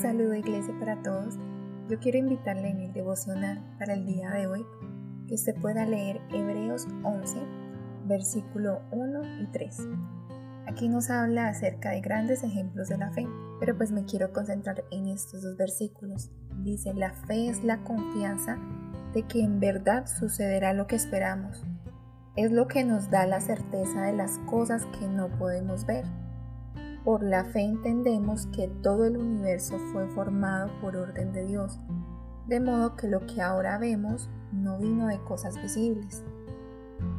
saludo iglesia para todos. Yo quiero invitarle en el devocional para el día de hoy que usted pueda leer Hebreos 11, versículo 1 y 3. Aquí nos habla acerca de grandes ejemplos de la fe, pero pues me quiero concentrar en estos dos versículos. Dice, la fe es la confianza de que en verdad sucederá lo que esperamos. Es lo que nos da la certeza de las cosas que no podemos ver. Por la fe entendemos que todo el universo fue formado por orden de Dios, de modo que lo que ahora vemos no vino de cosas visibles.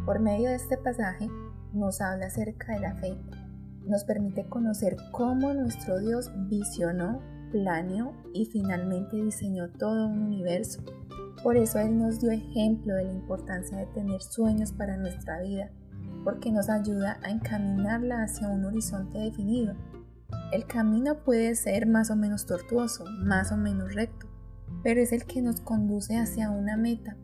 Por medio de este pasaje nos habla acerca de la fe, nos permite conocer cómo nuestro Dios visionó, planeó y finalmente diseñó todo un universo. Por eso Él nos dio ejemplo de la importancia de tener sueños para nuestra vida porque nos ayuda a encaminarla hacia un horizonte definido. El camino puede ser más o menos tortuoso, más o menos recto, pero es el que nos conduce hacia una meta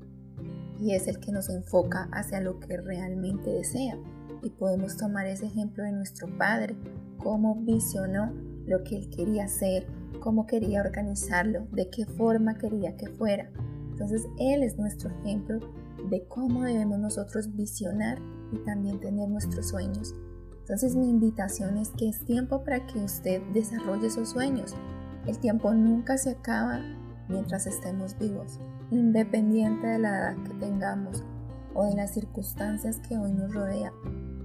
y es el que nos enfoca hacia lo que realmente desea. Y podemos tomar ese ejemplo de nuestro Padre, cómo visionó lo que Él quería hacer, cómo quería organizarlo, de qué forma quería que fuera. Entonces Él es nuestro ejemplo de cómo debemos nosotros visionar y también tener nuestros sueños. Entonces mi invitación es que es tiempo para que usted desarrolle esos sueños. El tiempo nunca se acaba mientras estemos vivos, independiente de la edad que tengamos o de las circunstancias que hoy nos rodean,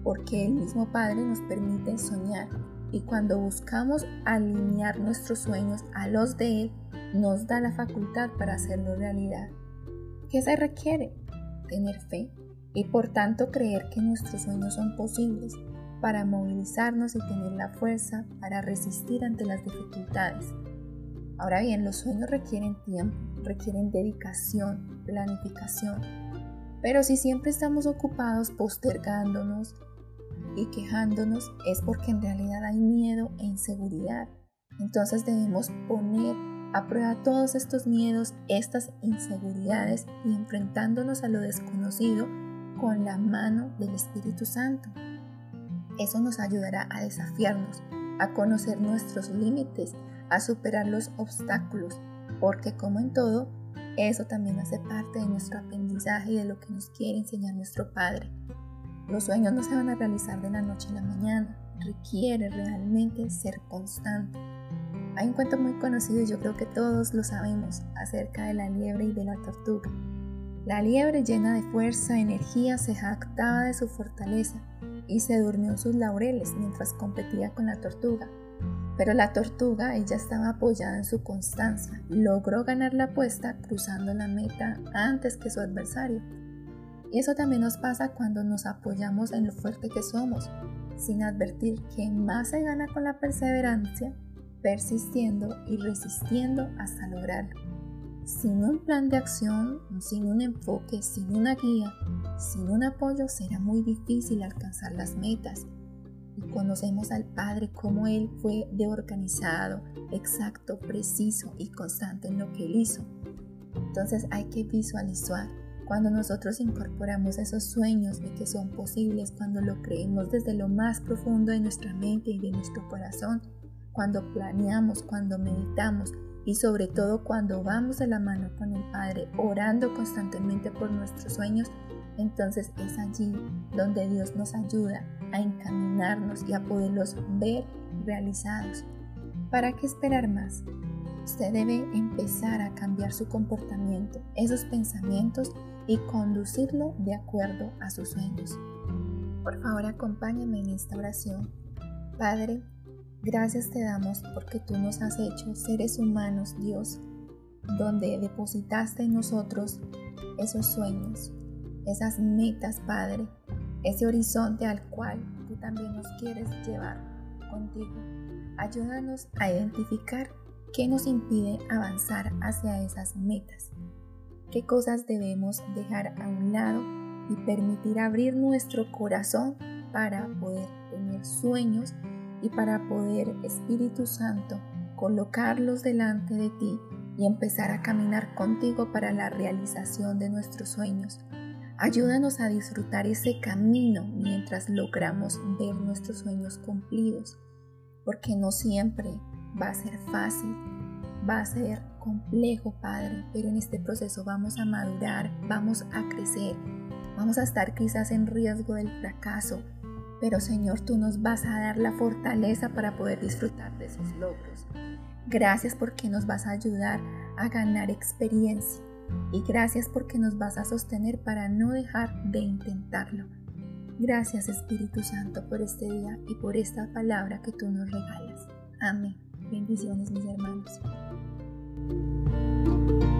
porque el mismo Padre nos permite soñar y cuando buscamos alinear nuestros sueños a los de Él, nos da la facultad para hacerlo realidad. ¿Qué se requiere? Tener fe, y por tanto creer que nuestros sueños son posibles para movilizarnos y tener la fuerza para resistir ante las dificultades. Ahora bien, los sueños requieren tiempo, requieren dedicación, planificación, pero si siempre estamos ocupados postergándonos y quejándonos es porque en realidad hay miedo e inseguridad. Entonces debemos poner a prueba todos estos miedos, estas inseguridades y enfrentándonos a lo desconocido con la mano del Espíritu Santo. Eso nos ayudará a desafiarnos, a conocer nuestros límites, a superar los obstáculos, porque como en todo, eso también hace parte de nuestro aprendizaje y de lo que nos quiere enseñar nuestro Padre. Los sueños no se van a realizar de la noche a la mañana, requiere realmente ser constante. Hay un cuento muy conocido y yo creo que todos lo sabemos acerca de la liebre y de la tortuga. La liebre llena de fuerza, energía, se jactaba de su fortaleza y se durmió en sus laureles mientras competía con la tortuga. Pero la tortuga, ella estaba apoyada en su constancia, logró ganar la apuesta cruzando la meta antes que su adversario. Y eso también nos pasa cuando nos apoyamos en lo fuerte que somos, sin advertir que más se gana con la perseverancia, persistiendo y resistiendo hasta lograrlo. Sin un plan de acción, sin un enfoque, sin una guía, sin un apoyo será muy difícil alcanzar las metas. Y conocemos al Padre como Él fue de organizado, exacto, preciso y constante en lo que Él hizo. Entonces hay que visualizar cuando nosotros incorporamos esos sueños de que son posibles, cuando lo creemos desde lo más profundo de nuestra mente y de nuestro corazón, cuando planeamos, cuando meditamos, y sobre todo cuando vamos de la mano con el Padre orando constantemente por nuestros sueños, entonces es allí donde Dios nos ayuda a encaminarnos y a poderlos ver realizados. ¿Para qué esperar más? Usted debe empezar a cambiar su comportamiento, esos pensamientos y conducirlo de acuerdo a sus sueños. Por favor, acompáñame en esta oración. Padre, Gracias te damos porque tú nos has hecho seres humanos, Dios, donde depositaste en nosotros esos sueños, esas metas, Padre, ese horizonte al cual tú también nos quieres llevar contigo. Ayúdanos a identificar qué nos impide avanzar hacia esas metas, qué cosas debemos dejar a un lado y permitir abrir nuestro corazón para poder tener sueños y para poder, Espíritu Santo, colocarlos delante de ti y empezar a caminar contigo para la realización de nuestros sueños. Ayúdanos a disfrutar ese camino mientras logramos ver nuestros sueños cumplidos, porque no siempre va a ser fácil, va a ser complejo, Padre, pero en este proceso vamos a madurar, vamos a crecer, vamos a estar quizás en riesgo del fracaso, pero Señor, tú nos vas a dar la fortaleza para poder disfrutar de esos logros. Gracias porque nos vas a ayudar a ganar experiencia y gracias porque nos vas a sostener para no dejar de intentarlo. Gracias Espíritu Santo por este día y por esta palabra que tú nos regalas. Amén. Bendiciones mis hermanos. Música